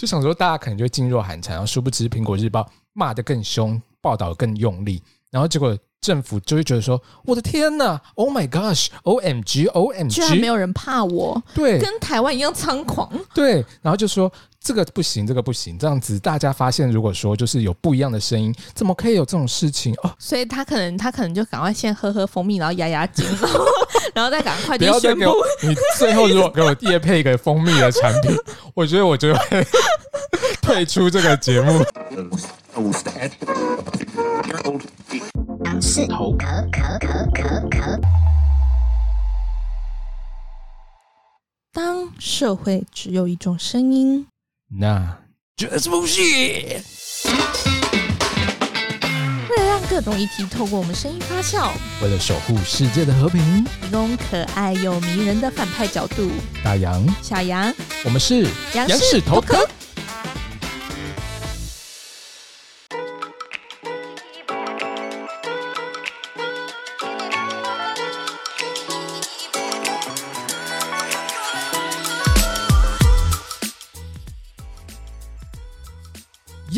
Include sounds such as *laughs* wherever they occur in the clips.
就想说大家可能就会噤若寒蝉，然后殊不知苹果日报骂得更凶，报道更用力，然后结果。政府就会觉得说：“我的天呐，Oh my gosh，O M G，O M G，居然没有人怕我，对，跟台湾一样猖狂，对。然后就说这个不行，这个不行，这样子大家发现，如果说就是有不一样的声音，怎么可以有这种事情哦？所以他可能他可能就赶快先喝喝蜂蜜，然后压压惊，*laughs* 然后再赶快就宣布，你最后如果给我业配一个蜂蜜的产品，我觉得我就会 *laughs* 退出这个节目。”是头壳壳壳壳壳。当社会只有一种声音，那就是不是。为了让各种议题透过我们声音发酵，为了守护世界的和平，提供可爱又迷人的反派角度，大杨、小杨，我们是杨氏头壳。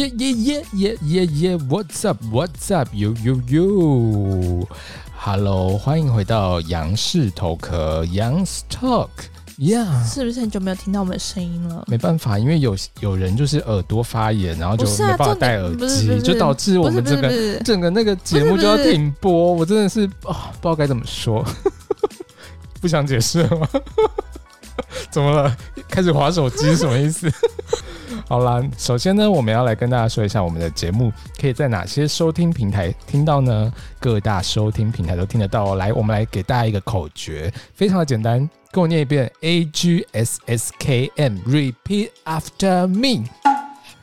耶耶耶耶耶耶！What's up？What's up? You yo yo！Hello，欢迎回到杨氏头壳，Young's Talk，Yeah！是不是很久没有听到我们的声音了？没办法，因为有有人就是耳朵发炎，然后就没办法戴耳机，就导致我们这个整个那个节目就要停播。我真的是啊，不知道该怎么说，*laughs* 不想解释了吗？*laughs* 怎么了？开始划手机是什么意思？好啦，首先呢，我们要来跟大家说一下我们的节目可以在哪些收听平台听到呢？各大收听平台都听得到哦。来，我们来给大家一个口诀，非常的简单，跟我念一遍：A G S S K M，Repeat after me。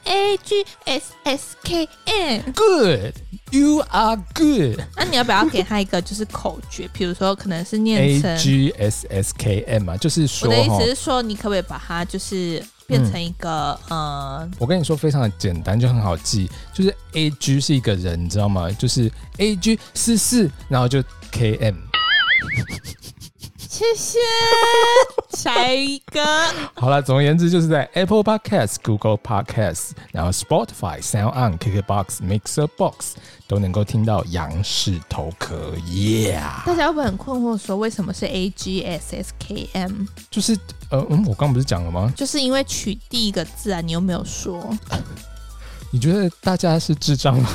A G S S K M，Good，You are good。那你要不要给他一个就是口诀？比如说，可能是念成 A G S S K M 啊，就是说，我的意思是说，你可不可以把它就是。变成一个、嗯、呃，我跟你说非常的简单，就很好记，就是 A G 是一个人，你知道吗？就是 A G 四四，然后就 K M。谢谢，下一个。*laughs* 好了，总而言之，就是在 Apple Podcast、Google Podcast，然后 Spotify、Sound On、KKBox、Mixer Box 都能够听到杨氏头壳。Yeah！大家会不会很困惑，说为什么是 A G S S K M？就是呃嗯，我刚刚不是讲了吗？就是因为取第一个字啊，你又没有说？*laughs* 你觉得大家是智障吗？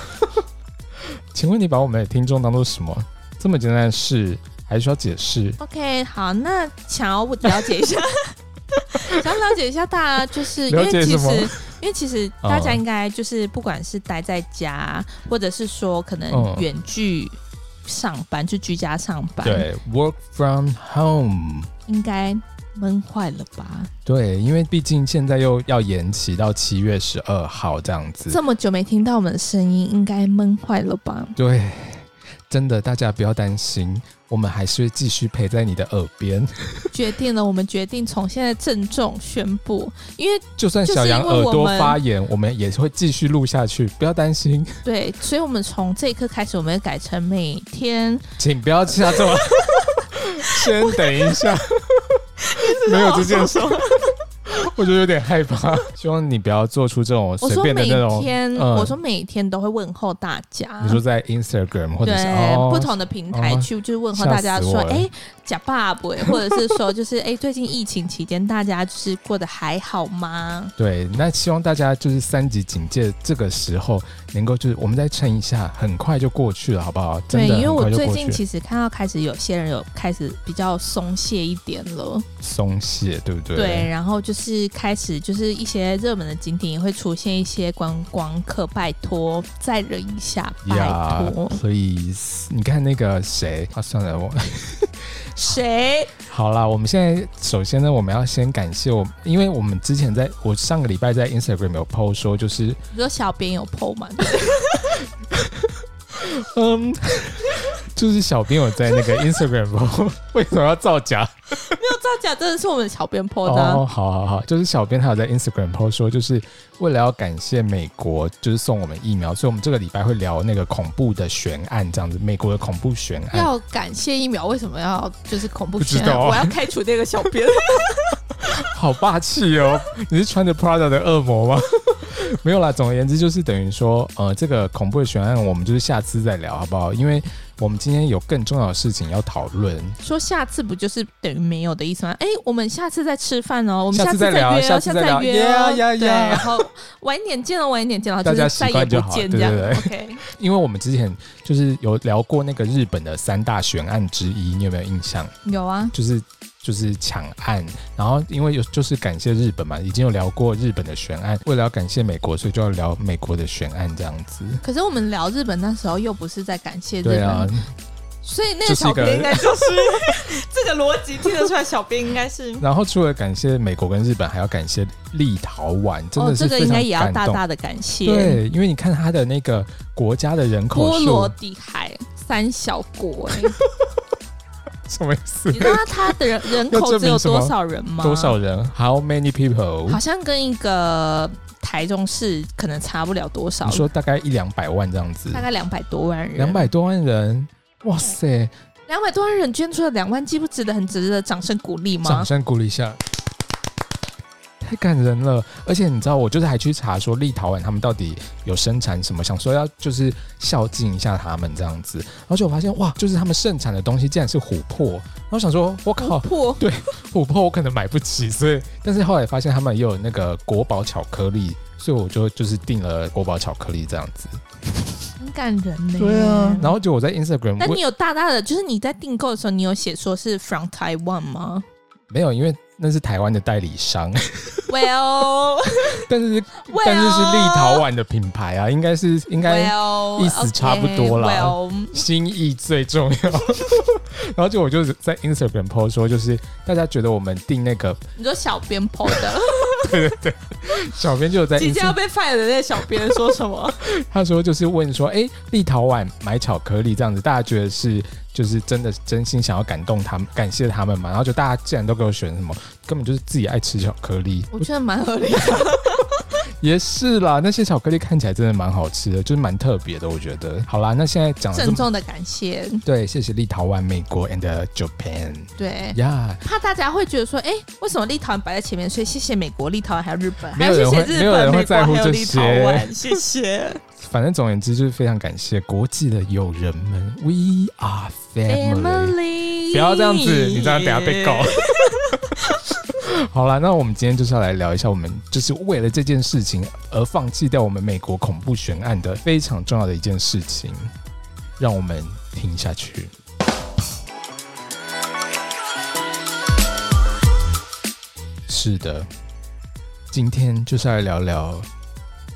*laughs* 请问你把我们的听众当做什么？这么简单的事。还需要解释？OK，好，那想要了解一下，*laughs* 想要了解一下大家，就是因为其实，因为其实大家应该就是不管是待在家，哦、或者是说可能远距上班，就居家上班，对，work from home，应该闷坏了吧？对，因为毕竟现在又要延期到七月十二号这样子，这么久没听到我们的声音，应该闷坏了吧？对。真的，大家不要担心，我们还是会继续陪在你的耳边。决定了，我们决定从现在郑重宣布，因为就算小羊耳朵发炎，我们也会继续录下去，不要担心。对，所以，我们从这一刻开始，我们要改成每天。请不要下这么，先等一下，*laughs* 没有这件事。*laughs* 我就有点害怕，希望你不要做出这种随便的那种。我说每天，嗯、我说每天都会问候大家。你说在 Instagram 或者是、哦、不同的平台去，就是问候大家说，哎，假爸爸？*laughs* 或者是说，就是哎，最近疫情期间大家就是过得还好吗？对，那希望大家就是三级警戒这个时候能够就是我们再撑一下，很快就过去了，好不好？真的对，因为我最近其实看到开始有些人有开始比较松懈一点了，松懈对不对？对，然后就是。是开始，就是一些热门的景点也会出现一些观光客，拜托再忍一下，拜托。所以你看那个谁，啊，算了，我 *laughs* 谁？好啦，我们现在首先呢，我们要先感谢我，因为我们之前在我上个礼拜在 Instagram 有 po 说，就是你说小编有 po 吗？*laughs* 嗯，就是小编有在那个 *laughs* Instagram 为什么要造假？没有造假，真的是我们小编 po 的。哦，好好好，就是小编他有在 Instagram po 说，就是为了要感谢美国，就是送我们疫苗，所以我们这个礼拜会聊那个恐怖的悬案，这样子，美国的恐怖悬案。要感谢疫苗，为什么要就是恐怖悬案？我要开除那个小编。*laughs* 好霸气哦！你是穿着 Prada 的恶魔吗？没有啦，总而言之就是等于说，呃，这个恐怖的悬案，我们就是下次再聊，好不好？因为我们今天有更重要的事情要讨论。说下次不就是等于没有的意思吗？哎，我们下次再吃饭哦，我们下次再聊，下次再聊，约呀呀呀！然后晚一点见了，晚一点见了，大家再也不见这样。对对对，OK。因为我们之前就是有聊过那个日本的三大悬案之一，你有没有印象？有啊，就是。就是抢案，然后因为有就是感谢日本嘛，已经有聊过日本的悬案，为了要感谢美国，所以就要聊美国的悬案这样子。可是我们聊日本那时候又不是在感谢日本，对啊，所以那个小编应该就是 *laughs* 这个逻辑听得出来，小编应该是。*laughs* 然后除了感谢美国跟日本，还要感谢立陶宛，真的是、哦、这个应该也要大大的感谢。对，因为你看他的那个国家的人口数，波罗的海三小国、欸。*laughs* 什么意思？你知道他的人人口只有多少人吗？多少人？How many people？好像跟一个台中市可能差不了多少。你说大概一两百万这样子？大概两百多万人。两百多万人，哇塞！两百多万人捐出了两万，既不值得很值得掌声鼓励吗？掌声鼓励一下。太感人了，而且你知道，我就是还去查说立陶宛他们到底有生产什么，想说要就是孝敬一下他们这样子，而且我发现哇，就是他们盛产的东西竟然是琥珀，然后想说我靠，琥珀，对，琥珀我可能买不起，所以但是后来发现他们也有那个国宝巧克力，所以我就就是订了国宝巧克力这样子，*laughs* 很感人呢。对啊，然后就我在 Instagram，但你有大大的就是你在订购的时候，你有写说是 from Taiwan 吗？没有，因为。那是台湾的代理商，Well，*laughs* 但是 well, 但是是立陶宛的品牌啊，应该是应该意思差不多啦，well, okay, well, 心意最重要。*laughs* 然后就我就在 Instagram post 说，就是大家觉得我们订那个，你说小编 post 的，对对对，*laughs* 小编就在即将要被 fire 的那个小编说什么？*laughs* 他说就是问说，哎、欸，立陶宛买巧克力这样子，大家觉得是？就是真的真心想要感动他们，感谢他们嘛。然后就大家既然都给我选什么，根本就是自己爱吃巧克力。我觉得蛮合理的。也是啦，那些巧克力看起来真的蛮好吃的，就是蛮特别的。我觉得。好啦，那现在讲郑重的感谢。对，谢谢立陶宛、美国 and Japan。对呀。怕大家会觉得说，哎、欸，为什么立陶宛摆在前面？所以谢谢美国、立陶宛还有日本，没有人会，还有谢谢日本、没有人会在乎这些。谢谢。*laughs* 反正总而言之，就是非常感谢国际的友人们。We are family。family 不要这样子，你这样等下被告。*laughs* 好了，那我们今天就是要来聊一下，我们就是为了这件事情而放弃掉我们美国恐怖悬案的非常重要的一件事情。让我们听下去。是的，今天就是来聊聊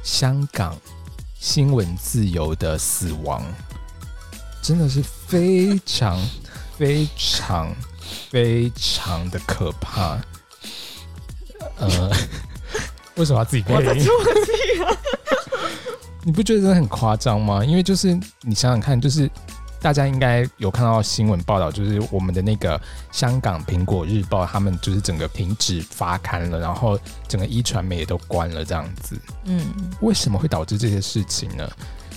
香港新闻自由的死亡，真的是非常非常非常的可怕。呃，*laughs* 为什么要自己配音？*laughs* 你不觉得真的很夸张吗？因为就是你想想看，就是大家应该有看到新闻报道，就是我们的那个香港苹果日报，他们就是整个停止发刊了，然后整个一传媒也都关了，这样子。嗯，为什么会导致这些事情呢？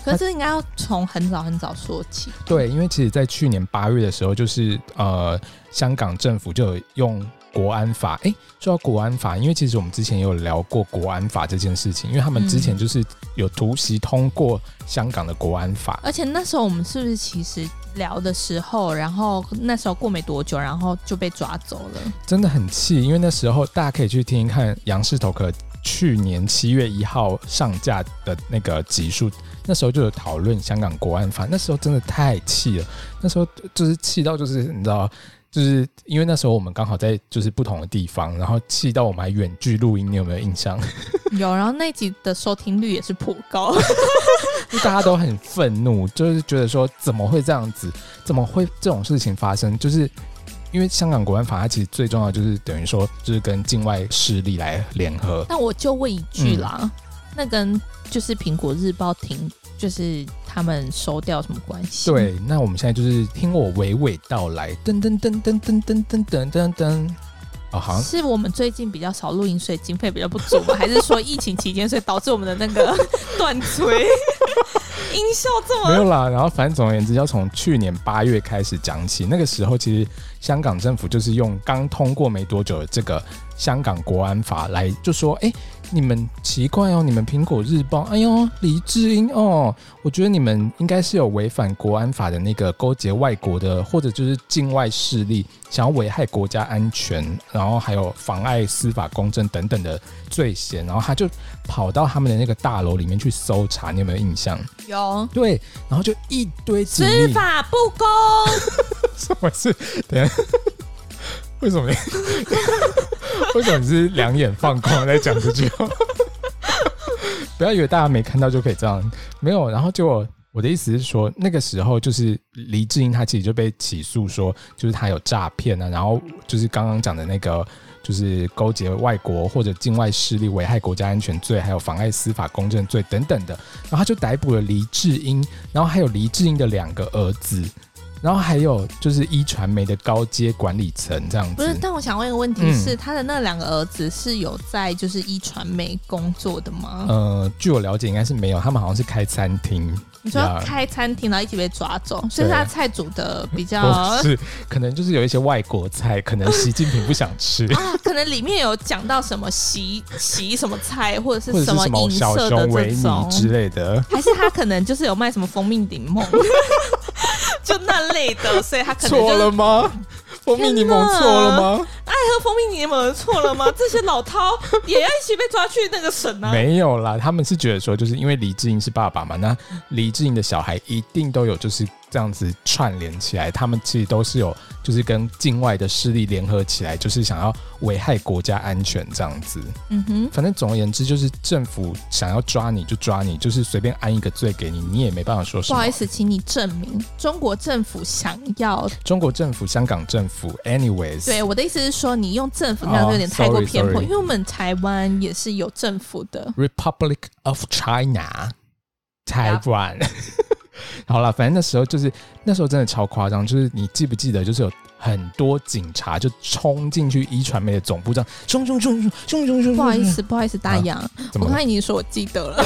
可是应该要从很早很早说起。对，因为其实，在去年八月的时候，就是呃，香港政府就有用。国安法，哎，说到国安法，因为其实我们之前也有聊过国安法这件事情，因为他们之前就是有突袭通过香港的国安法，而且那时候我们是不是其实聊的时候，然后那时候过没多久，然后就被抓走了，真的很气，因为那时候大家可以去听一看杨氏头壳去年七月一号上架的那个集数，那时候就有讨论香港国安法，那时候真的太气了，那时候就是气到就是你知道。就是因为那时候我们刚好在就是不同的地方，然后气到我们还远距录音，你有没有印象？*laughs* 有，然后那集的收听率也是颇高，就 *laughs* 大家都很愤怒，就是觉得说怎么会这样子，怎么会这种事情发生？就是因为香港国安法，它其实最重要就是等于说就是跟境外势力来联合。那我就问一句啦，嗯、那跟就是苹果日报停。就是他们收掉什么关系？对，那我们现在就是听我娓娓道来，噔噔噔噔噔噔噔噔噔噔。哦，好像是我们最近比较少录音，所以经费比较不足吗？*laughs* 还是说疫情期间，所以导致我们的那个 *laughs* 断锤？*laughs* 音效这么没有啦。然后反正总而言之，要从去年八月开始讲起。那个时候，其实香港政府就是用刚通过没多久的这个香港国安法来，就说：“哎、欸。”你们奇怪哦，你们苹果日报，哎呦，黎智英哦，我觉得你们应该是有违反国安法的那个勾结外国的，或者就是境外势力，想要危害国家安全，然后还有妨碍司法公正等等的罪嫌，然后他就跑到他们的那个大楼里面去搜查，你有没有印象？有，对，然后就一堆司法不公，*laughs* 什么事？等下。*laughs* 为什么？*laughs* 为什么你是两眼放光在讲这句话？*laughs* 不要以为大家没看到就可以这样，没有。然后就我的意思是说，那个时候就是黎智英他其实就被起诉说，就是他有诈骗啊，然后就是刚刚讲的那个，就是勾结外国或者境外势力危害国家安全罪，还有妨碍司法公正罪等等的。然后他就逮捕了黎智英，然后还有黎智英的两个儿子。然后还有就是一传媒的高阶管理层这样子。不是，但我想问一个问题是，嗯、他的那两个儿子是有在就是一传媒工作的吗？呃，据我了解，应该是没有。他们好像是开餐厅。你说开餐厅，然后一起被抓走，所以他菜煮的比较 *laughs* 是，可能就是有一些外国菜，可能习近平不想吃 *laughs* 啊。可能里面有讲到什么习 *laughs* 习什么菜，或者是什么银色的这种之类的，还是他可能就是有卖什么蜂蜜顶梦。就那类的，所以他可能错了吗？蜂蜜柠檬错了吗？爱喝蜂蜜柠檬错了吗？*laughs* 这些老饕也要一起被抓去那个审啊？没有啦，他们是觉得说，就是因为李智英是爸爸嘛，那李智英的小孩一定都有就是。这样子串联起来，他们其实都是有，就是跟境外的势力联合起来，就是想要危害国家安全这样子。嗯哼，反正总而言之，就是政府想要抓你就抓你，就是随便安一个罪给你，你也没办法说什么。不好意思，请你证明中国政府想要。中国政府、香港政府，anyways。对，我的意思是说，你用政府那样就有点太过偏颇，oh. 因为我们台湾也是有政府的。Republic of China，台湾。*laughs* 好了，反正那时候就是那时候真的超夸张，就是你记不记得，就是有很多警察就冲进去一传媒的总部，这样冲冲冲冲冲冲冲！不好意思，不好意思，大杨，啊、我怕你说我记得了，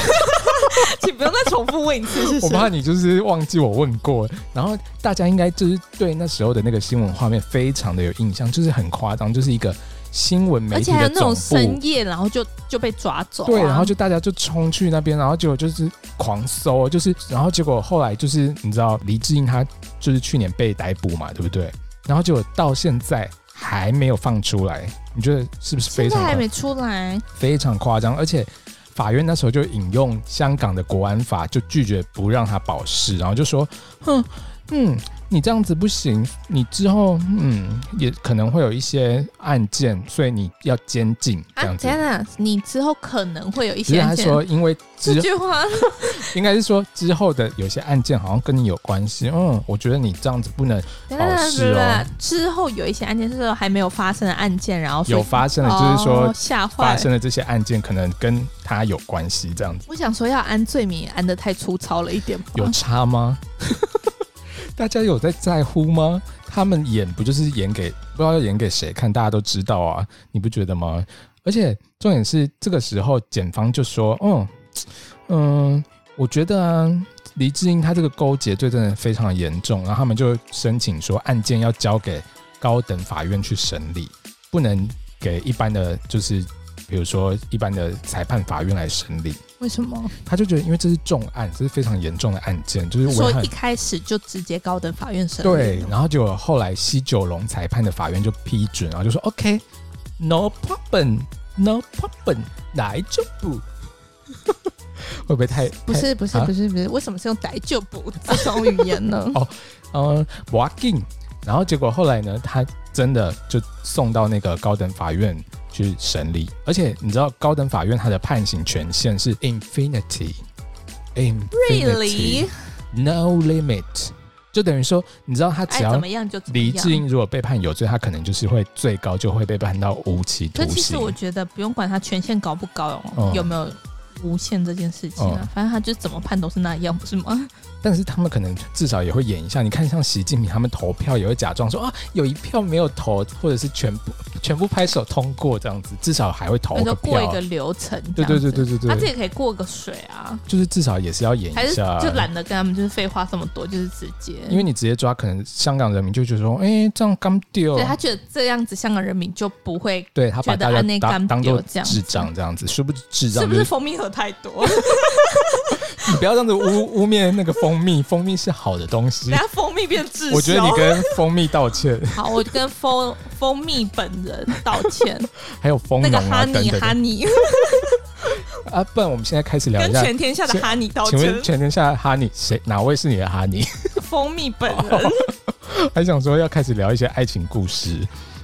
*laughs* 请不用再重复问一次，谢谢。我怕你就是忘记我问过，然后大家应该就是对那时候的那个新闻画面非常的有印象，就是很夸张，就是一个。新闻媒体的总部，而且还有那种深夜，然后就就被抓走，啊。对，然后就大家就冲去那边，然后结果就是狂搜，就是然后结果后来就是你知道黎智英他就是去年被逮捕嘛，对不对？然后结果到现在还没有放出来，你觉得是不是非常？还没出来，非常夸张。而且法院那时候就引用香港的国安法，就拒绝不让他保释，然后就说，哼，嗯。你这样子不行，你之后嗯也可能会有一些案件，所以你要监禁这样子。天哪，你之后可能会有一些案件。他说，因为这句话 *laughs* 应该是说之后的有些案件好像跟你有关系。嗯，我觉得你这样子不能。之后有一些案件是说还没有发生的案件，然后有发生的，就是说吓坏发生的这些案件可能跟他有关系这样子。我想说要安罪名安的太粗糙了一点，有差吗？*laughs* 大家有在在乎吗？他们演不就是演给不知道要演给谁看，大家都知道啊，你不觉得吗？而且重点是这个时候，检方就说：“嗯嗯，我觉得啊，黎智英他这个勾结罪真的非常严重。”然后他们就申请说，案件要交给高等法院去审理，不能给一般的就是比如说一般的裁判法院来审理。为什么？他就觉得，因为这是重案，这是非常严重的案件，就是说一开始就直接高等法院审理。对，然后就后来西九龙裁判的法院就批准，然后就说 OK，No problem，No problem，来就不 *laughs* 会不会太？不是不是不是不是，为什么是用来就不这种语言呢？*laughs* 哦，嗯，walking，然后结果后来呢，他真的就送到那个高等法院。去审理，而且你知道高等法院它的判刑权限是 infinity，infinity，no limit，就等于说，你知道他只要怎么样就黎智英如果被判有罪，他可能就是会最高就会被判到无期徒刑。其实我觉得不用管他权限高不高，嗯、有没有无限这件事情啊，嗯、反正他就怎么判都是那样，不是吗？但是他们可能至少也会演一下，你看像习近平他们投票也会假装说啊有一票没有投，或者是全部全部拍手通过这样子，至少还会投个票，过一个流程。对对对对对对，他自己可以过个水啊，就是至少也是要演一下，就懒得跟他们就是废话这么多，就是直接。因为你直接抓，可能香港人民就觉得说，哎、欸，这样刚丢，对他觉得这样子香港人民就不会对他把大家当当做智障这样子，是不是智障、是、是不是蜂蜜喝太多？*laughs* 你不要这样子污污蔑那个蜂蜜，蜂蜜是好的东西。等下蜂蜜变滞销。我觉得你跟蜂蜜道歉。*laughs* 好，我跟蜂蜂蜜本人道歉。*laughs* 还有蜂农啊，等等。哈尼，啊，不然我们现在开始聊一下。跟全天下的哈尼道歉。请问全天下的哈尼谁？哪位是你的哈尼？蜂蜜本人。还想说要开始聊一些爱情故事。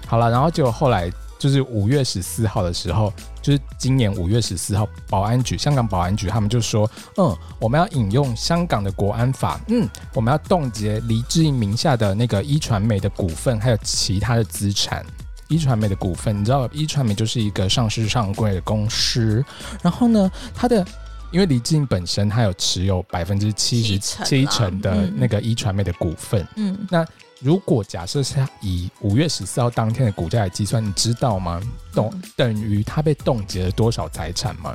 好了，然后结果后来。就是五月十四号的时候，就是今年五月十四号，保安局香港保安局他们就说，嗯，我们要引用香港的国安法，嗯，我们要冻结黎智英名下的那个一传媒的股份，还有其他的资产。一传媒的股份，你知道，一传媒就是一个上市上柜的公司。然后呢，他的因为黎智英本身他有持有百分之七十七成的那个一传媒的股份，嗯，那。如果假设是以五月十四号当天的股价来计算，你知道吗？冻等于他被冻结了多少财产吗？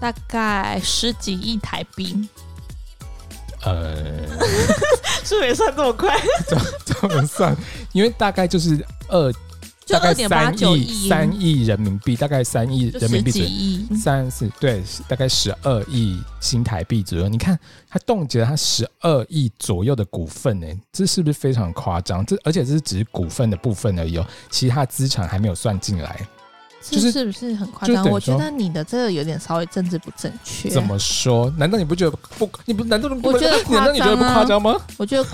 大概十几亿台币。呃，*laughs* 是没算这么快？*laughs* 怎怎么算？因为大概就是二。大概三亿三亿人民币，大概三亿人民币，三四对，大概十二亿新台币左右。你看，他冻结了他十二亿左右的股份，呢，这是不是非常夸张？这而且这是只是股份的部分而已哦，其他资产还没有算进来。就是是不是很夸张？我觉得你的这个有点稍微政治不正确。怎么说？难道你不觉得不？你不难道不？我觉得夸张啊！你觉得不夸张吗？我觉得 *laughs*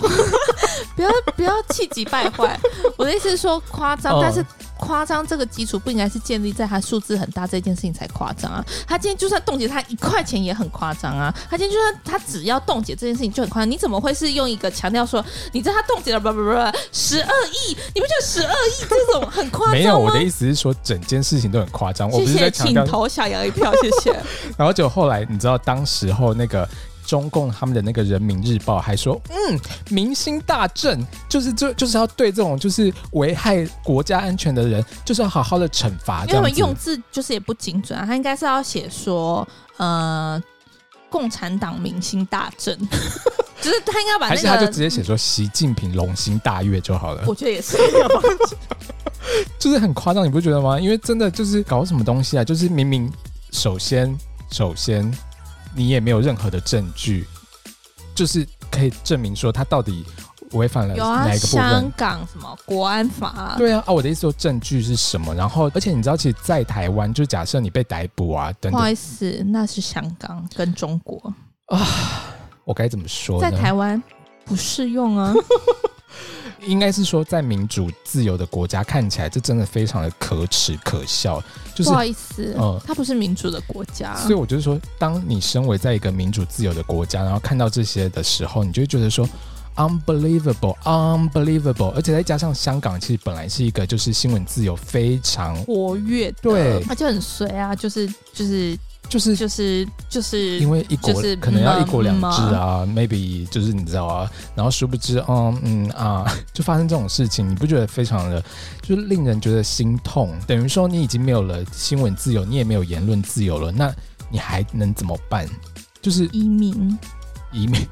不要不要气急败坏。我的意思是说夸张，但是。夸张这个基础不应该是建立在他数字很大这件事情才夸张啊！他今天就算冻结他一块钱也很夸张啊！他今天就算他只要冻结这件事情就很夸张，你怎么会是用一个强调说，你知道他冻结了不不不十二亿？你不觉得十二亿这种很夸张？没有，我的意思是说整件事情都很夸张。我不是在强调，请投小杨一票，谢谢。*laughs* 然后就后来你知道当时候那个。中共他们的那个人民日报还说，嗯，民心大振，就是就就是要对这种就是危害国家安全的人，就是要好好的惩罚。因为我们用字就是也不精准啊，他应该是要写说，呃，共产党民心大振，就是他应该把那个，还是他就直接写说习近平龙心大悦就好了。我觉得也是，就是很夸张，你不觉得吗？因为真的就是搞什么东西啊，就是明明首先首先。你也没有任何的证据，就是可以证明说他到底违反了哪一个部分？啊，香港什么国安法？对啊，啊，我的意思说证据是什么？然后，而且你知道，其实，在台湾，就假设你被逮捕啊，等等，不好意思，那是香港跟中国啊，我该怎么说？在台湾不适用啊。*laughs* 应该是说，在民主自由的国家看起来，这真的非常的可耻可笑。就是不好意思，嗯，它不是民主的国家，所以我就是说，当你身为在一个民主自由的国家，然后看到这些的时候，你就会觉得说，unbelievable，unbelievable。而且再加上香港，其实本来是一个就是新闻自由非常活跃，对，它就很随啊，就是就是。就是就是就是因为一国可能要一国两制啊，maybe 就是你知道啊，然后殊不知，嗯嗯啊，*laughs* 就发生这种事情，你不觉得非常的就是令人觉得心痛？等于说你已经没有了新闻自由，你也没有言论自由了，那你还能怎么办？就是移民，移民。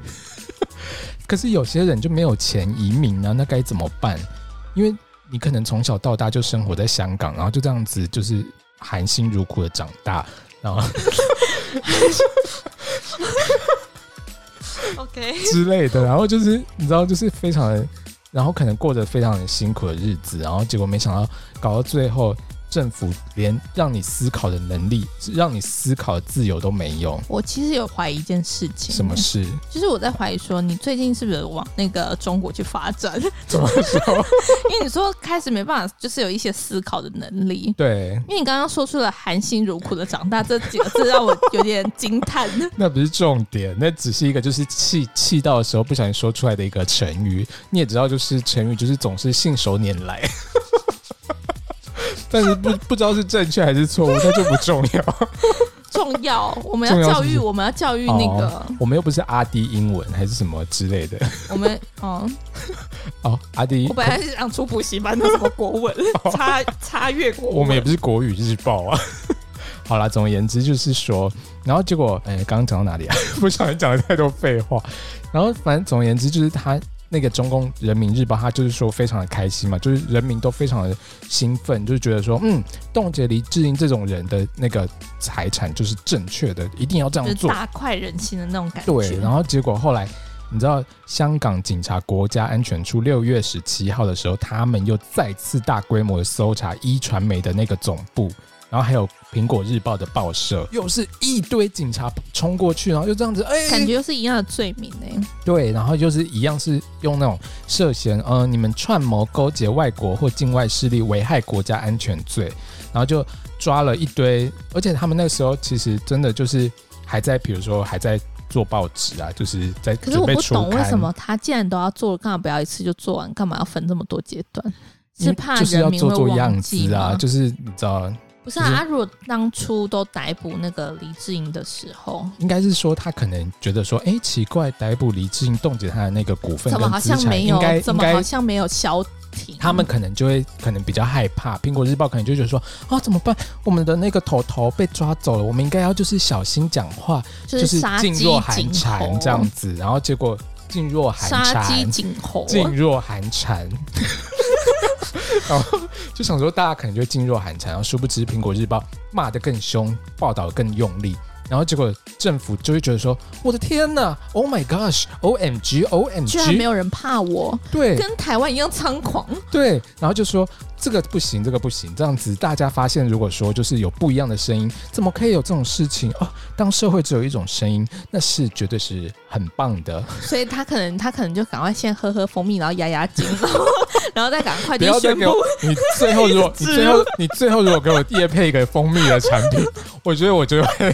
*laughs* 可是有些人就没有钱移民呢，那该怎么办？因为你可能从小到大就生活在香港，然后就这样子就是含辛茹苦的长大。然后，*laughs* OK 之类的，然后就是你知道，就是非常的，然后可能过着非常的辛苦的日子，然后结果没想到搞到最后。政府连让你思考的能力，让你思考的自由都没有。我其实有怀疑一件事情。什么事？就是我在怀疑说，你最近是不是往那个中国去发展？怎么说？*laughs* 因为你说开始没办法，就是有一些思考的能力。对。因为你刚刚说出了含辛茹苦的长大这几个字，让我有点惊叹。*laughs* 那不是重点，那只是一个就是气气到的时候不小心说出来的一个成语。你也知道，就是成语就是总是信手拈来。*laughs* 但是不不知道是正确还是错误，那就不重要。*laughs* 重要，我们要教育，我们要教育那个、哦，我们又不是阿迪英文还是什么之类的。我们哦哦，阿迪，我本来是想出补习班，的什么国文，*laughs* 差差越国文，我们也不是国语日报啊。好啦，总而言之就是说，然后结果，哎，刚刚讲到哪里啊？不小心讲了太多废话。然后反正总而言之就是他。那个中共人民日报，他就是说非常的开心嘛，就是人民都非常的兴奋，就是觉得说，嗯，冻结黎智英这种人的那个财产就是正确的，一定要这样做，大快人心的那种感觉。对，然后结果后来，你知道，香港警察国家安全处六月十七号的时候，他们又再次大规模的搜查一传媒的那个总部。然后还有苹果日报的报社，又是一堆警察冲过去，然后就这样子，哎，感觉又是一样的罪名呢。对，然后就是一样是用那种涉嫌，呃，你们串谋勾结外国或境外势力危害国家安全罪，然后就抓了一堆，而且他们那个时候其实真的就是还在，比如说还在做报纸啊，就是在。可是我不懂为什么他既然都要做，干嘛不要一次就做完？干嘛要分这么多阶段？是怕就是要做做样子啊？就是你知道。不是啊，就是、啊如果当初都逮捕那个黎智英的时候，应该是说他可能觉得说，哎、欸，奇怪，逮捕黎智英，冻结他的那个股份怎么好像没有？怎么好像没有消停？他们可能就会可能比较害怕。苹果日报可能就觉得说，啊，怎么办？我们的那个头头被抓走了，我们应该要就是小心讲话，就是噤若寒蝉这样子。然后结果噤若寒蝉，杀鸡儆猴，噤若寒蝉。然后就想说，大家可能就会噤若寒蝉，然后殊不知苹果日报骂得更凶，报道更用力。然后结果政府就会觉得说：“我的天呐，Oh my gosh，O M G，O M G，居然没有人怕我，对，跟台湾一样猖狂。”对，然后就说这个不行，这个不行，这样子大家发现，如果说就是有不一样的声音，怎么可以有这种事情哦？当社会只有一种声音，那是绝对是很棒的。*laughs* 所以他可能他可能就赶快先喝喝蜂蜜，然后压压惊，然后 *laughs* 再赶快不要再给我。你最后如果 *laughs* 你最后你最后如果给我业配一个蜂蜜的产品，我觉得我就会。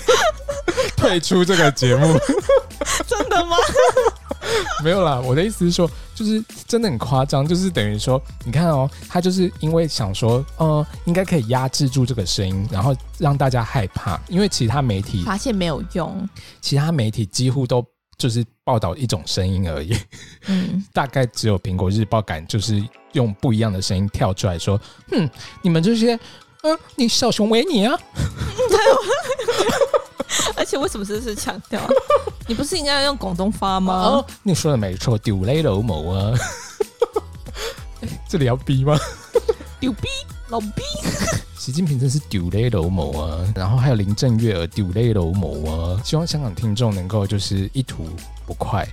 退出这个节目，真的吗？*laughs* 没有啦，我的意思是说，就是真的很夸张，就是等于说，你看哦，他就是因为想说，呃，应该可以压制住这个声音，然后让大家害怕，因为其他媒体发现没有用，其他媒体几乎都就是报道一种声音而已，嗯，*laughs* 大概只有苹果日报敢就是用不一样的声音跳出来说，哼，你们这些，嗯、呃，你小熊维尼啊。*laughs* *laughs* 而且为什么这是强调？你不是应该要用广东话吗？哦，你说的没错，丢雷老母啊！*laughs* 这里要逼吗？丢逼老逼！*laughs* 习近平真是丢雷老母啊！然后还有林郑月娥丢雷老母啊！希望香港听众能够就是一吐不快。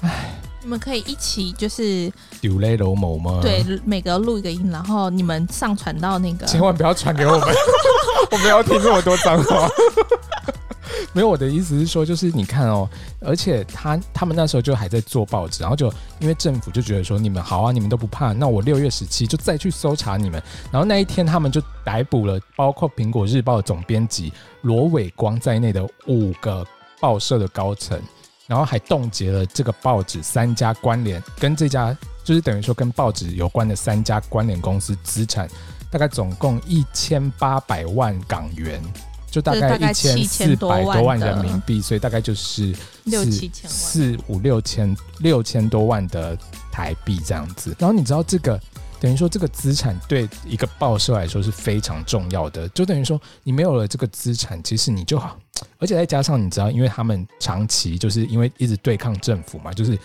唉，你们可以一起就是丢雷老母吗？对，每个录一个音，然后你们上传到那个，千万不要传给我们，我们要听这么多脏话。没有，我的意思是说，就是你看哦，而且他他们那时候就还在做报纸，然后就因为政府就觉得说，你们好啊，你们都不怕，那我六月十七就再去搜查你们。然后那一天他们就逮捕了包括苹果日报总编辑罗伟光在内的五个报社的高层，然后还冻结了这个报纸三家关联跟这家就是等于说跟报纸有关的三家关联公司资产，大概总共一千八百万港元。就大概一千四百多万人民币，所以大概就是六七千万，四五六千六千多万的台币这样子。然后你知道这个等于说这个资产对一个报社来说是非常重要的，就等于说你没有了这个资产，其实你就好，而且再加上你知道，因为他们长期就是因为一直对抗政府嘛，就是。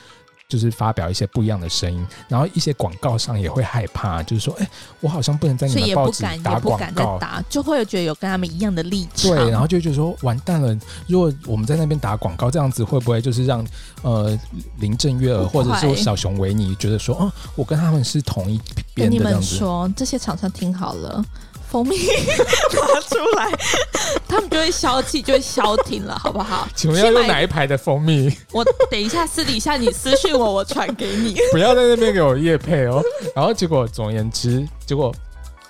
就是发表一些不一样的声音，然后一些广告上也会害怕，就是说，哎、欸，我好像不能在你们报纸打广告，打就会觉得有跟他们一样的立场，对，然后就觉得说，完蛋了，如果我们在那边打广告，这样子会不会就是让呃林正月娥或者说小熊维尼觉得说，哦，我跟他们是同一边的这样子？跟你们说，这些厂商听好了。蜂蜜 *laughs* 拿出来，*laughs* 他们就会消气，就会消停了，好不好？请问要用哪一排的蜂蜜？我等一下私底下你私信我，我传给你。*laughs* 不要在那边给我夜配哦。然后结果，总而言之，结果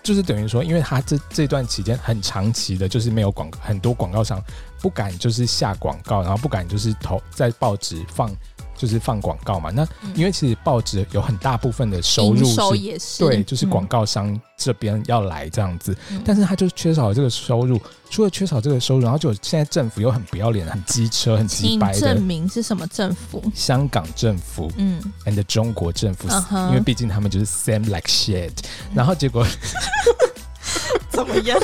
就是等于说，因为他这这段期间很长期的，就是没有广告，很多广告商不敢就是下广告，然后不敢就是投在报纸放就是放广告嘛。那因为其实报纸有很大部分的收入是，也是对，就是广告商这边要来这样子，嗯、但是他就缺少了这个收入。除了缺少这个收入，然后就现在政府又很不要脸，很机车，很机掰的。证明是什么政府？香港政府，嗯，and 中国政府，uh huh. 因为毕竟他们就是 same like shit。然后结果 *laughs* 怎么样？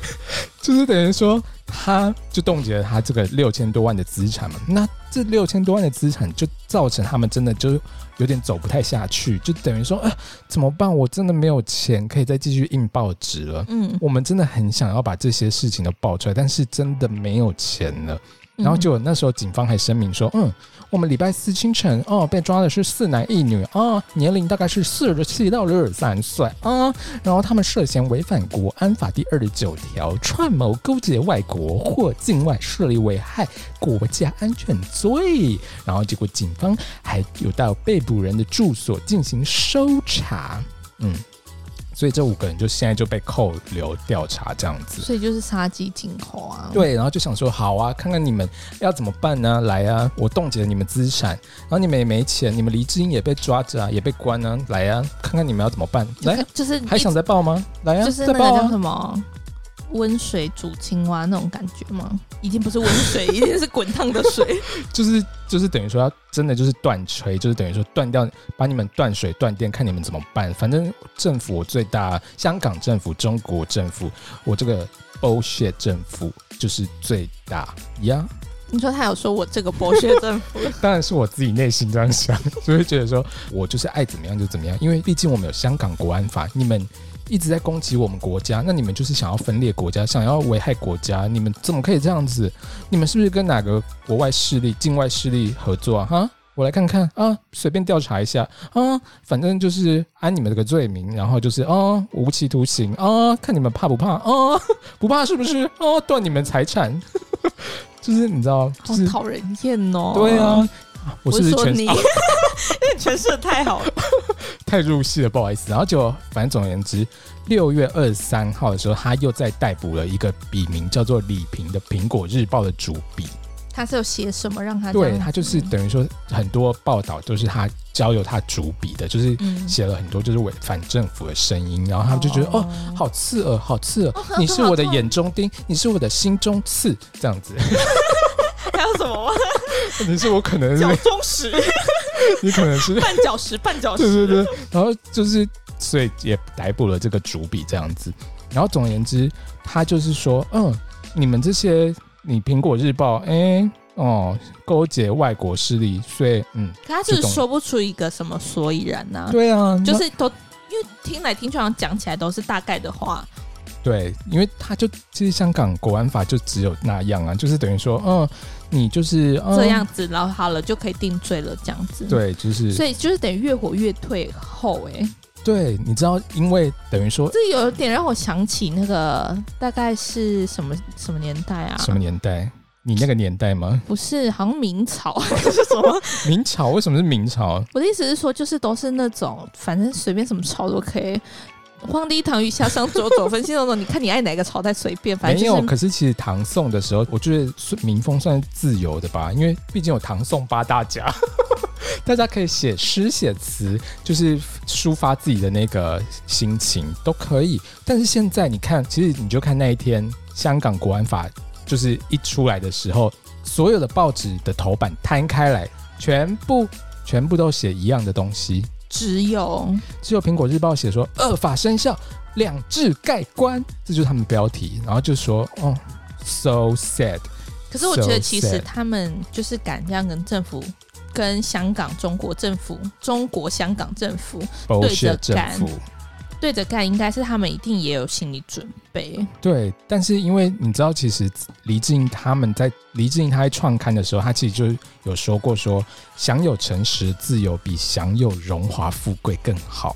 *laughs* 就是等于说，他就冻结了他这个六千多万的资产嘛。那这六千多万的资产，就造成他们真的就有点走不太下去，就等于说，啊，怎么办？我真的没有钱可以再继续印报纸了。嗯，我们真的很想要把这些事情都爆出来，但是真的没有钱了。然后就那时候，警方还声明说：“嗯，我们礼拜四清晨哦，被抓的是四男一女啊，年龄大概是四十七到六十三岁啊。然后他们涉嫌违反国安法第二十九条，串谋勾结外国或境外势力危害国家安全罪。然后结果警方还有到被捕人的住所进行搜查。嗯。”所以这五个人就现在就被扣留调查这样子，所以就是杀鸡儆猴啊。对，然后就想说，好啊，看看你们要怎么办呢？来啊，我冻结了你们资产，然后你们也没钱，你们黎智英也被抓着啊，也被关啊。来啊，看看你们要怎么办？来，就是还想再报吗？来啊，就是那个叫什么？温水煮青蛙那种感觉吗？已经不是温水，*laughs* 已经是滚烫的水。*laughs* 就是就是等于说，要真的就是断炊，就是等于说断掉，把你们断水断电，看你们怎么办。反正政府我最大，香港政府、中国政府，我这个 bullshit 政府就是最大呀。Yeah? 你说他有说我这个 bullshit 政府？*laughs* 当然是我自己内心这样想，就会觉得说我就是爱怎么样就怎么样，因为毕竟我们有香港国安法，你们。一直在攻击我们国家，那你们就是想要分裂国家，想要危害国家，你们怎么可以这样子？你们是不是跟哪个国外势力、境外势力合作啊？哈，我来看看啊，随便调查一下啊，反正就是按你们这个罪名，然后就是啊，无期徒刑啊，看你们怕不怕啊？不怕是不是啊？断你们财产，*laughs* 就是你知道，就是、好讨人厌哦。对啊，我是不是全你？*laughs* 诠释的太好了，*laughs* 太入戏了，不好意思。然后就反正总而言之，六月二十三号的时候，他又再逮捕了一个笔名叫做李平的《苹果日报》的主笔。他是有写什么让他？对，他就是等于说很多报道都是他交由他主笔的，就是写了很多就是违反政府的声音。然后他们就觉得哦，哦，好刺耳，好刺耳，哦、你是我的眼中钉，你是我的心中刺，这样子。什么吗？*laughs* 你是我可能脚中石。*laughs* 你可能是 *laughs* 绊脚石，绊脚石。对对对，然后就是，所以也逮捕了这个主笔这样子。然后总而言之，他就是说，嗯，你们这些，你苹果日报，哎、欸，哦，勾结外国势力，所以，嗯，可他就是说不出一个什么所以然呐、啊。对啊，就是都因为听来听去，好像讲起来都是大概的话。对，因为他就其实香港国安法就只有那样啊，就是等于说，嗯。你就是、嗯、这样子，然后好了就可以定罪了，这样子。对，就是。所以就是等于越活越退后，哎。对，你知道，因为等于说，这有点让我想起那个大概是什么什么年代啊？什么年代？你那个年代吗？不是，好像明朝 *laughs* 还是什么？明朝？为什么是明朝？我的意思是说，就是都是那种，反正随便什么朝都可以。皇帝唐虞夏商周左分西东，你看你爱哪个朝代随便，反正、就是、没有。可是其实唐宋的时候，我觉得民风算是自由的吧，因为毕竟有唐宋八大家，*laughs* 大家可以写诗写词，就是抒发自己的那个心情都可以。但是现在你看，其实你就看那一天香港国安法就是一出来的时候，所有的报纸的头版摊开来，全部全部都写一样的东西。只有只有苹果日报写说恶法生效，两制盖棺，这就是他们标题。然后就说哦，so sad。可是我觉得其实他们就是敢这样跟政府、跟香港中国政府、中国香港政府对着干。对着干，应该是他们一定也有心理准备。对，但是因为你知道，其实黎智英他们在黎智英他在创刊的时候，他其实就有说过说，享有诚实自由比享有荣华富贵更好。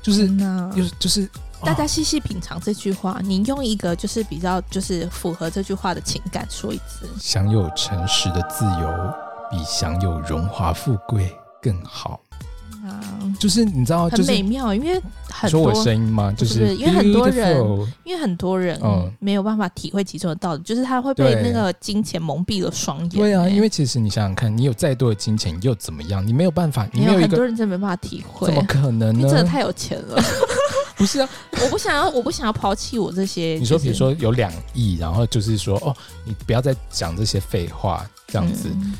就是，呢、就是，就是大家细细品尝这句话，你用一个就是比较就是符合这句话的情感说一次：享有诚实的自由比享有荣华富贵更好。啊。就是你知道，很美妙，因为很多说我声音吗？就是因为很多人，因为很多人没有办法体会其中的道理，就是他会被那个金钱蒙蔽了双眼。对啊，因为其实你想想看，你有再多的金钱又怎么样？你没有办法，你没有很多人真没办法体会，怎么可能呢？你真的太有钱了。*laughs* 不是啊，我不想要，我不想要抛弃我这些。你说，比如说有两亿，然后就是说，哦，你不要再讲这些废话，这样子。嗯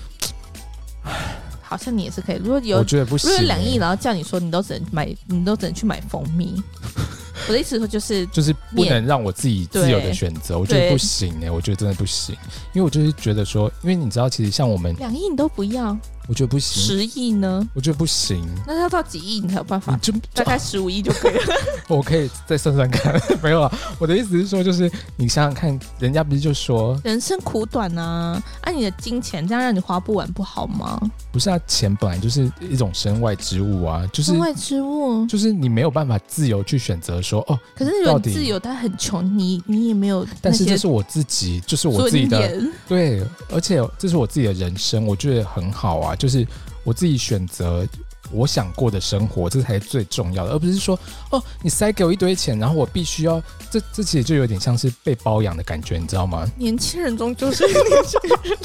好像你也是可以，如果有，我觉得不行。如果两亿，然后叫你说，你都只能买，你都只能去买蜂蜜。*laughs* 我的意思说就是，*laughs* 就是不能让我自己自由的选择，我觉得不行哎、欸，我觉得真的不行，因为我就是觉得说，因为你知道，其实像我们两亿你都不要。我觉得不行，十亿呢？我觉得不行。那要到几亿你才有办法？就大概十五亿就可以了。*laughs* 我可以再算算看，*laughs* 没有啊。我的意思是说，就是你想想看，人家不是就说人生苦短啊，按、啊、你的金钱这样让你花不完不好吗？不是啊，钱本来就是一种身外之物啊，就是身外之物，就是你没有办法自由去选择说哦。可是如果自由，他很穷，你你也没有。但是这是我自己，就是我自己的，对，而且这是我自己的人生，我觉得很好啊，就是。我自己选择我想过的生活，这才是最重要的，而不是说哦，你塞给我一堆钱，然后我必须要这这其实就有点像是被包养的感觉，你知道吗？年轻人终究是年轻人，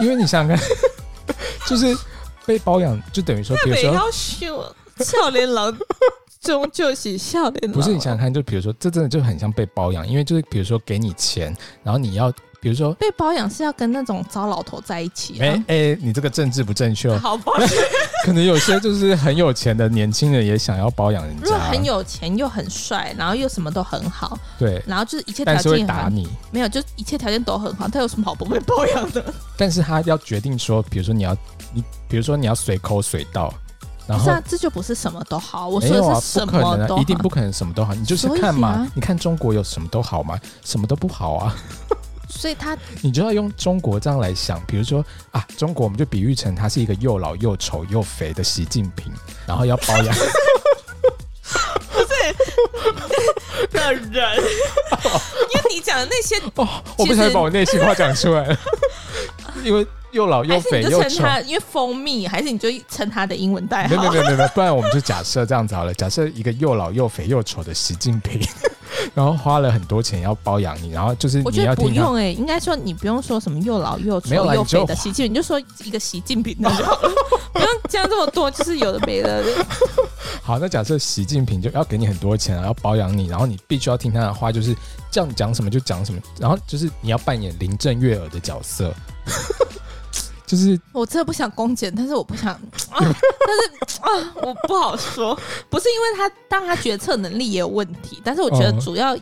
因为你想想看，就是被包养，就等于说，比如说，笑脸郎终究是笑脸郎，不是你想想看，就比如说，这真的就很像被包养，因为就是比如说给你钱，然后你要。比如说被包养是要跟那种糟老头在一起？哎哎、欸欸，你这个政治不正确。好抱歉，*laughs* 可能有些就是很有钱的年轻人也想要包养人家。如果很有钱又很帅，然后又什么都很好，对，然后就是一切条件，但是会打你。没有，就一切条件都很好，他有什么好不会包养的？但是他要决定说，比如说你要你，比如说你要随口随到，然后这就不是什么都好。我说的是什么都好，啊，不可能啊，一定不可能什么都好。你就是看嘛，啊、你看中国有什么都好吗？什么都不好啊。所以他，你就要用中国这样来想，比如说啊，中国我们就比喻成他是一个又老又丑又肥的习近平，然后要包养，不是的人，因为你讲的那些 *laughs* 哦，我不想把我内心话讲出来，因为又老又肥又丑，因为蜂蜜，还是你就称他的英文代号？没有没有没有，不然我们就假设这样子好了，假设一个又老又肥又丑的习近平。然后花了很多钱要包养你，然后就是我觉得不用哎、欸，应该说你不用说什么又老又丑又肥的习近平，你就说一个习近平那就好了，*laughs* 不用讲这么多，就是有的没的。*laughs* 好，那假设习近平就要给你很多钱，要包养你，然后你必须要听他的话，就是叫你讲什么就讲什么，然后就是你要扮演林郑月娥的角色。就是我真的不想公检，但是我不想啊，但是啊，我不好说，不是因为他，当他决策能力也有问题，但是我觉得主要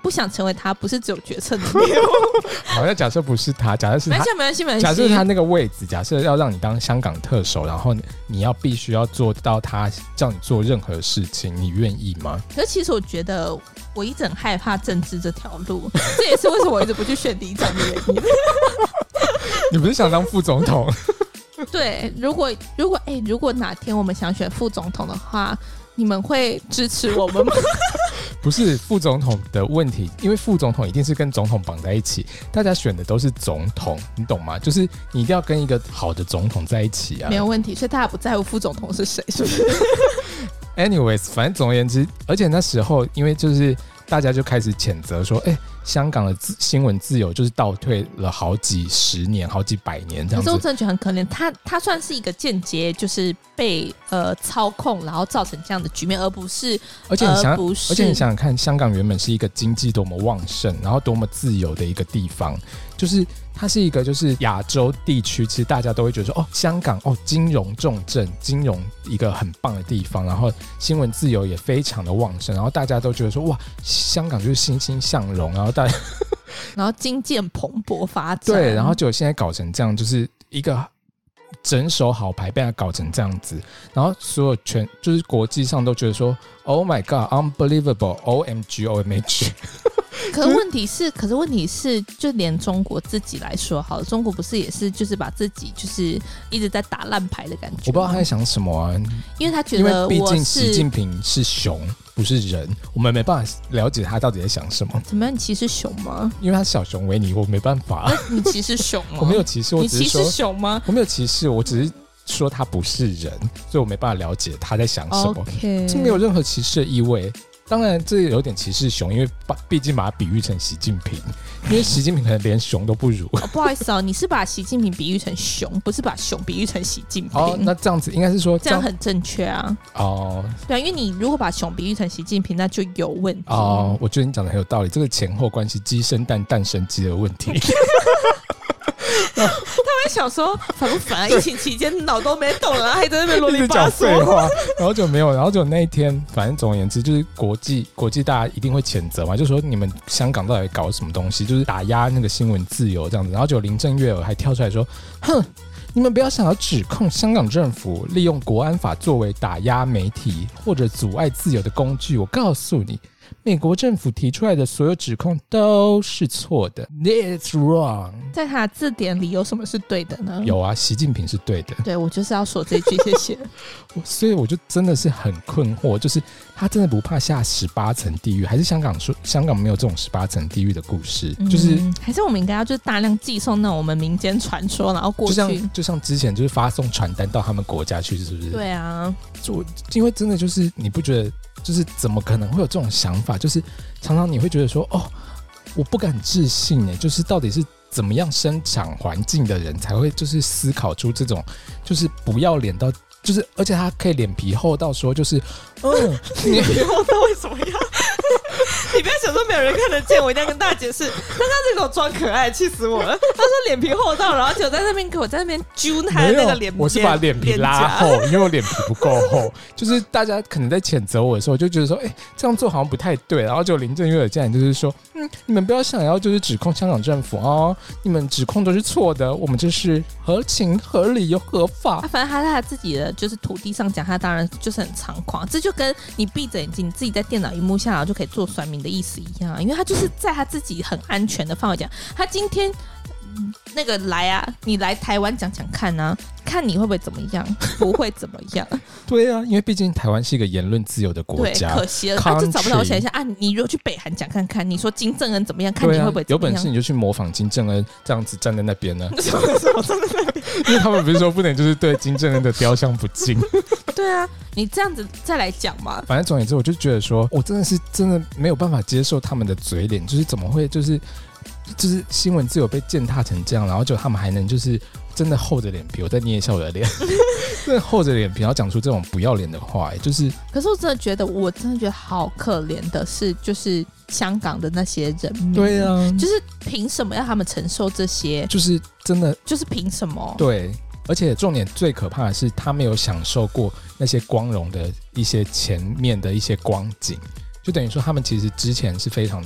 不想成为他，不是只有决策能力。*laughs* 好，那假设不是他，假设是他，没关系，没关系，没关系。假设他那个位置，假设要让你当香港特首，然后你要必须要做到他叫你做任何事情，你愿意吗？可是其实我觉得我一直很害怕政治这条路，这也是为什么我一直不去选里长的原因。*laughs* 你不是想当副总统？*laughs* 对，如果如果哎、欸，如果哪天我们想选副总统的话，你们会支持我们吗？*laughs* 不是副总统的问题，因为副总统一定是跟总统绑在一起，大家选的都是总统，你懂吗？就是你一定要跟一个好的总统在一起啊，没有问题，所以大家不在乎副总统是谁，是不是？Anyways，反正总而言之，而且那时候因为就是大家就开始谴责说，哎、欸。香港的自新闻自由就是倒退了好几十年、好几百年这样子。周正觉很可怜，他他算是一个间接，就是被呃操控，然后造成这样的局面，而不是。而且你想，而且你想想看，香港原本是一个经济多么旺盛，然后多么自由的一个地方，就是。它是一个，就是亚洲地区，其实大家都会觉得说，哦，香港哦，金融重镇，金融一个很棒的地方，然后新闻自由也非常的旺盛，然后大家都觉得说，哇，香港就是欣欣向荣，然后大家，*laughs* 然后经济蓬勃发展，对，然后就现在搞成这样，就是一个整手好牌被他搞成这样子，然后所有全就是国际上都觉得说，Oh my God，unbelievable，OMG，OMG。可是问题是，可是问题是，就连中国自己来说，好了，中国不是也是就是把自己就是一直在打烂牌的感觉？我不知道他在想什么啊，因为他觉得，毕竟习近平是熊，不是人，我们没办法了解他到底在想什么。怎么样？你歧视熊吗？因为他是小熊维尼，我没办法。你歧视熊吗？*laughs* 我没有歧视，我只是说你歧视熊吗？我没有歧视，我只是说他不是人，所以我没办法了解他在想什么。这没有任何歧视的意味。当然，这有点歧视熊，因为把毕竟把它比喻成习近平，*laughs* 因为习近平可能连熊都不如。哦、不好意思哦，你是把习近平比喻成熊，不是把熊比喻成习近平。哦，那这样子应该是说这样，这样很正确啊。哦，对啊，因为你如果把熊比喻成习近平，那就有问题。哦，我觉得你讲的很有道理，这个前后关系，鸡生蛋，蛋生鸡的问题。*laughs* *laughs* *laughs* 他们想说烦不烦啊？疫情期间脑都没动了，还在那边啰里吧嗦然后就没有，然后就那一天，反正总而言之，就是国际国际大家一定会谴责嘛，就说你们香港到底搞什么东西，就是打压那个新闻自由这样子。然后就林郑月娥还跳出来说：“哼，你们不要想要指控香港政府利用国安法作为打压媒体或者阻碍自由的工具。我告诉你。”美国政府提出来的所有指控都是错的，It's wrong。在他字典里有什么是对的呢？有啊，习近平是对的。对，我就是要说这句，谢谢。*laughs* 所以我就真的是很困惑，就是他真的不怕下十八层地狱，还是香港说香港没有这种十八层地狱的故事？嗯、就是还是我们应该要就是大量寄送那种我们民间传说，然后过去，就像就像之前就是发送传单到他们国家去，是不是？对啊，就因为真的就是你不觉得？就是怎么可能会有这种想法？就是常常你会觉得说，哦，我不敢置信哎，就是到底是怎么样生长环境的人才会就是思考出这种，就是不要脸到，就是而且他可以脸皮厚到说，就是，嗯，脸皮厚到为什么要？你不要想说没有人看得见，我一定要跟大家解释。但他这种装可爱，气死我了。他说脸皮厚到，然后就在那边给我在那边揪他的那个脸。我是把脸皮拉厚，因为我脸皮不够厚。*laughs* 就是大家可能在谴责我的时候，我就觉得说，哎、欸，这样做好像不太对。然后就林正月有这样就是说，嗯，你们不要想要就是指控香港政府哦，你们指控都是错的，我们这是合情合理又合法。反正他在他自己的就是土地上讲，他当然就是很猖狂。这就跟你闭着眼睛，你自己在电脑荧幕下，然后就可以做算命的意思一样，因为他就是在他自己很安全的范围讲，他今天那个来啊，你来台湾讲讲看啊，*laughs* 看你会不会怎么样？*laughs* 不会怎么样。对啊，因为毕竟台湾是一个言论自由的国家，可惜了，他就找不到。我想一下啊，你如果去北韩讲看看，你说金正恩怎么样？看你会不会、啊、有本事你就去模仿金正恩这样子站在那边呢？*laughs* 因为他们不是说不能就是对金正恩的雕像不敬。对啊，你这样子再来讲嘛。反正总而言之，我就觉得说，我真的是真的没有办法接受他们的嘴脸，就是怎么会就是就是新闻自由被践踏成这样，然后就他们还能就是真的厚着脸皮，我再捏一下我的脸，*laughs* 真的厚着脸皮，然后讲出这种不要脸的话，就是。可是我真的觉得，我真的觉得好可怜的是，就是香港的那些人民。对啊，就是凭什么要他们承受这些？就是真的，就是凭什么？对。而且重点最可怕的是，他没有享受过那些光荣的一些前面的一些光景，就等于说他们其实之前是非常，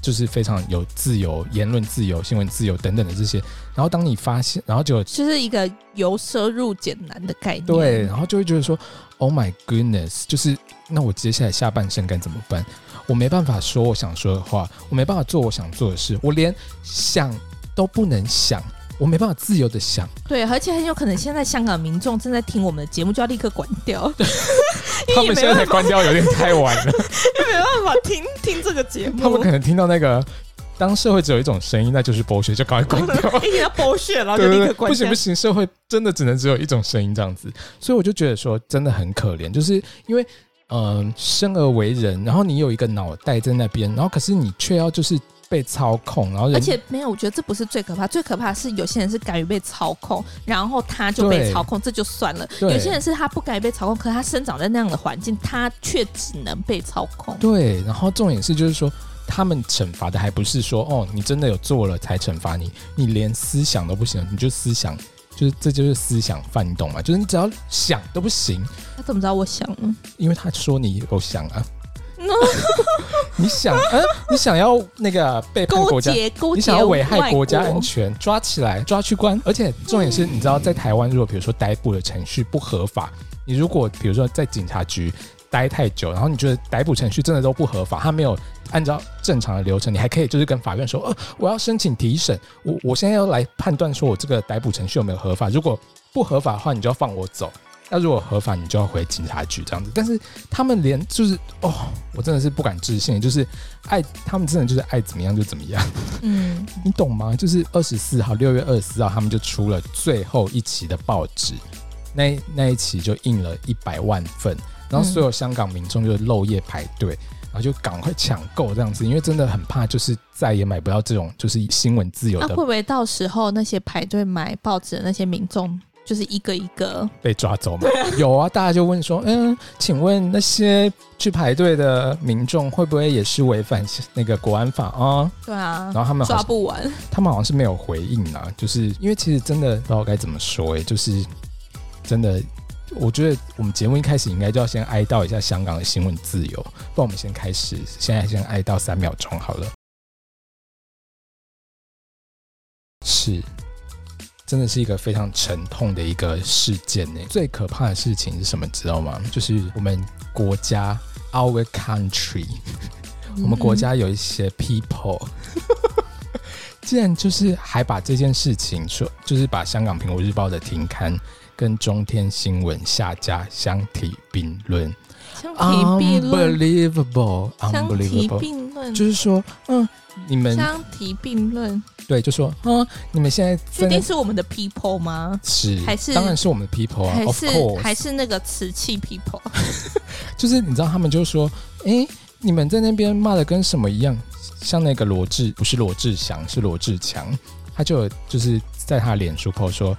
就是非常有自由、言论自由、新闻自由等等的这些。然后当你发现，然后就就是一个由奢入俭难的概念。对，然后就会觉得说，Oh my goodness，就是那我接下来下半生该怎么办？我没办法说我想说的话，我没办法做我想做的事，我连想都不能想。我没办法自由的想，对，而且很有可能现在香港民众正在听我们的节目，就要立刻关掉。*laughs* 他们现在才关掉有点太晚了，因为没办法听听这个节目。他们可能听到那个，当社会只有一种声音，那就是剥削，就赶快关掉。一定要剥削，然后就立刻关掉。不行不行，社会真的只能只有一种声音这样子，所以我就觉得说真的很可怜，就是因为嗯、呃，生而为人，然后你有一个脑袋在那边，然后可是你却要就是。被操控，然后而且没有，我觉得这不是最可怕，最可怕的是有些人是敢于被操控，然后他就被操控，这就算了。有些人是他不敢于被操控，可是他生长在那样的环境，他却只能被操控。对，然后重点是就是说，他们惩罚的还不是说哦，你真的有做了才惩罚你，你连思想都不行，你就思想就是这就是思想犯，你懂吗？就是你只要想都不行。他怎么知道我想呢？因为他说你有想啊。*laughs* 你想，*laughs* 嗯，你想要那个背叛国家，你想要危害国家安全，抓起来，抓去关。而且重点是，你知道，在台湾，如果比如说逮捕的程序不合法，你如果比如说在警察局待太久，然后你觉得逮捕程序真的都不合法，他没有按照正常的流程，你还可以就是跟法院说，呃，我要申请提审，我我现在要来判断说我这个逮捕程序有没有合法，如果不合法的话，你就要放我走。那如果合法，你就要回警察局这样子。但是他们连就是哦，我真的是不敢置信，就是爱他们真的就是爱怎么样就怎么样。嗯，你懂吗？就是二十四号，六月二十四号，他们就出了最后一期的报纸，那那一期就印了一百万份，然后所有香港民众就漏夜排队。嗯然后就赶快抢购这样子，因为真的很怕，就是再也买不到这种就是新闻自由的。那、啊、会不会到时候那些排队买报纸的那些民众，就是一个一个被抓走吗？有啊，大家就问说，嗯，请问那些去排队的民众会不会也是违反那个国安法啊？对啊，然后他们抓不完，他们好像是没有回应啊，就是因为其实真的不知道该怎么说、欸，哎，就是真的。我觉得我们节目一开始应该就要先哀悼一下香港的新闻自由，不然我们先开始，现在先哀悼三秒钟好了。是，真的是一个非常沉痛的一个事件呢。最可怕的事情是什么？知道吗？就是我们国家，our country，我们国家有一些 people，*laughs* 竟然就是还把这件事情说，就是把香港苹果日报的停刊。跟中天新闻下架相提并论，相提并论，unbelievable，unbelievable，就是说，嗯，你们相提并论，对，就说，嗯，你们现在确定是我们的 people 吗？是，还是当然是我们的 people 啊，还是 Of course 还是那个瓷器 people？*laughs* 就是你知道，他们就说，哎、欸，你们在那边骂的跟什么一样？像那个罗志，不是罗志祥，是罗志强，他就就是在他脸书 po 说。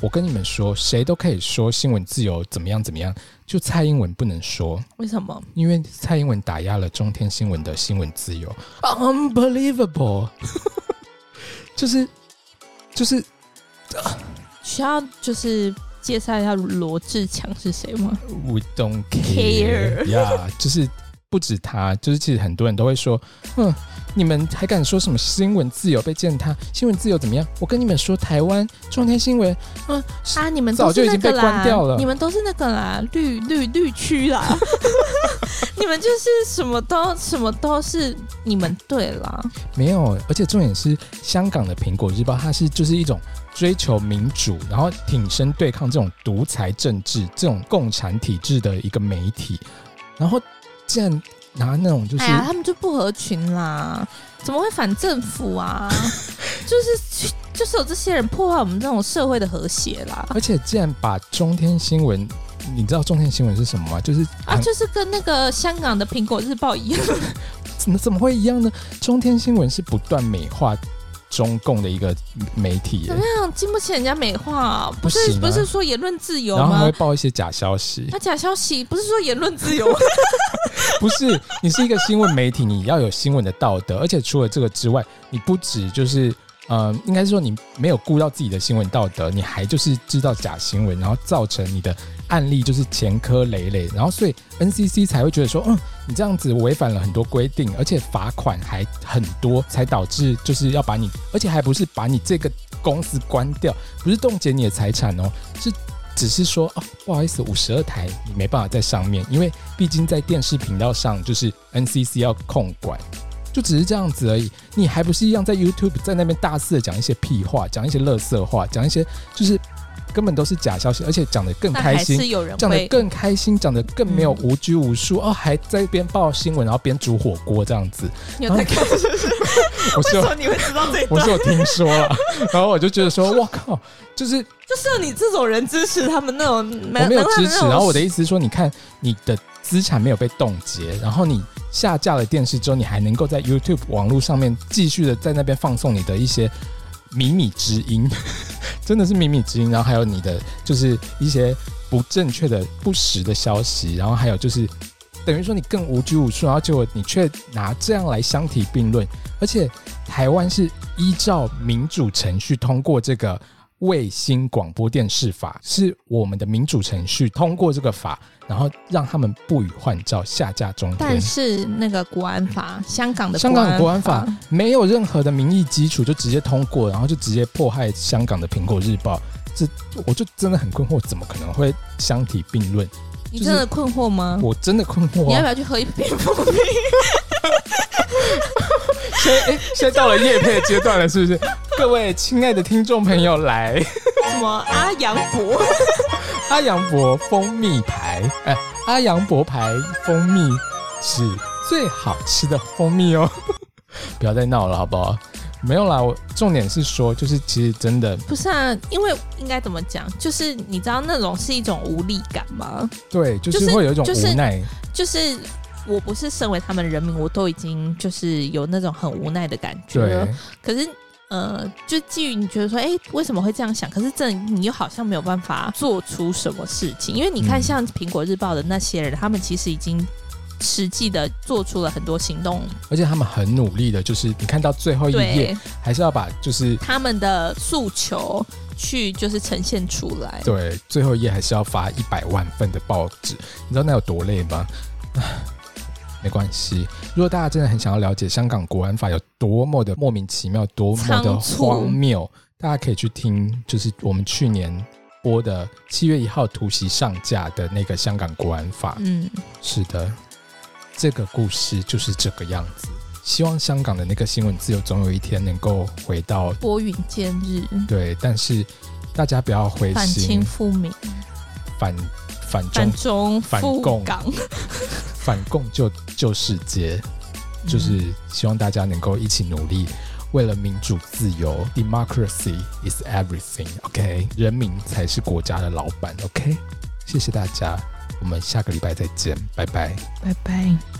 我跟你们说，谁都可以说新闻自由怎么样怎么样，就蔡英文不能说。为什么？因为蔡英文打压了中天新闻的新闻自由。Unbelievable！*laughs* 就是就是需要就是介绍一下罗志强是谁吗？We don't care。呀，yeah, 就是不止他，就是其实很多人都会说，嗯。你们还敢说什么新闻自由被践踏？新闻自由怎么样？我跟你们说，台湾中天新闻，嗯啊，你们早就已经被关掉了。你们都是那个啦，绿绿绿区啦。*laughs* 你们就是什么都什么都是你们对啦。没有，而且重点是，香港的苹果日报，它是就是一种追求民主，然后挺身对抗这种独裁政治、这种共产体制的一个媒体，然后竟然。拿那种就是，哎呀，他们就不合群啦，怎么会反政府啊？*laughs* 就是就是有这些人破坏我们这种社会的和谐啦。而且，既然把中天新闻，你知道中天新闻是什么吗？就是啊，就是跟那个香港的苹果日报一样，*laughs* 怎么怎么会一样呢？中天新闻是不断美化。中共的一个媒体怎么样？经不起人家美化、啊，不是不，啊、不是说言论自由吗？然后还会报一些假消息。那假消息不是说言论自由？*laughs* 不是，你是一个新闻媒体，你要有新闻的道德。而且除了这个之外，你不止就是，呃，应该是说你没有顾到自己的新闻道德，你还就是制造假新闻，然后造成你的。案例就是前科累累，然后所以 NCC 才会觉得说，嗯，你这样子违反了很多规定，而且罚款还很多，才导致就是要把你，而且还不是把你这个公司关掉，不是冻结你的财产哦，是只是说哦，不好意思，五十二台你没办法在上面，因为毕竟在电视频道上就是 NCC 要控管，就只是这样子而已。你还不是一样在 YouTube 在那边大肆的讲一些屁话，讲一些垃圾话，讲一些就是。根本都是假消息，而且讲的更开心，讲的更开心，讲的更没有无拘无束、嗯、哦，还在边报新闻，然后边煮火锅这样子。你有在看是不是？*laughs* 我说你会知道这？我是有听说了，*laughs* 然后我就觉得说，哇靠，就是就是你这种人支持他们那种，我没有支持。然后我的意思是说，你看你的资产没有被冻结，然后你下架了电视之后，你还能够在 YouTube 网络上面继续的在那边放送你的一些。靡靡之音，*laughs* 真的是靡靡之音。然后还有你的，就是一些不正确的、不实的消息。然后还有就是，等于说你更无拘无束，然后结果你却拿这样来相提并论。而且台湾是依照民主程序通过这个。卫星广播电视法是我们的民主程序通过这个法，然后让他们不予换照下架中天。但是那个国安法，香港的香港的国安法没有任何的民意基础就直接通过，然后就直接迫害香港的苹果日报。这我就真的很困惑，怎么可能会相提并论？你真的困惑吗？我真的困惑啊。你要不要去喝一瓶蜂蜜？*laughs* 现在哎，现在到了叶配的阶段了，是不是？*laughs* 各位亲爱的听众朋友，来什么阿阳伯？*laughs* 阿阳伯蜂蜜牌，哎，阿阳伯牌蜂蜜是最好吃的蜂蜜哦！不要再闹了，好不好？没有啦，我重点是说，就是其实真的不是啊，因为应该怎么讲，就是你知道那种是一种无力感吗？对，就是会有一种无奈，就是、就是、我不是身为他们人民，我都已经就是有那种很无奈的感觉可是呃，就基于你觉得说，哎、欸，为什么会这样想？可是这你又好像没有办法做出什么事情，因为你看，像苹果日报的那些人，嗯、他们其实已经。实际的做出了很多行动，而且他们很努力的，就是你看到最后一页，还是要把就是他们的诉求去就是呈现出来。对，最后一页还是要发一百万份的报纸，你知道那有多累吗？*sighs* 没关系，如果大家真的很想要了解香港国安法有多么的莫名其妙，多么的荒谬，大家可以去听，就是我们去年播的七月一号突袭上架的那个香港国安法。嗯，是的。这个故事就是这个样子。希望香港的那个新闻自由总有一天能够回到拨云见日。对，但是大家不要灰心。反清复明，反反中反中反共港，反共救救世界，就是希望大家能够一起努力，为了民主自由，Democracy is everything。OK，人民才是国家的老板。OK，谢谢大家。我们下个礼拜再见，拜拜，拜拜。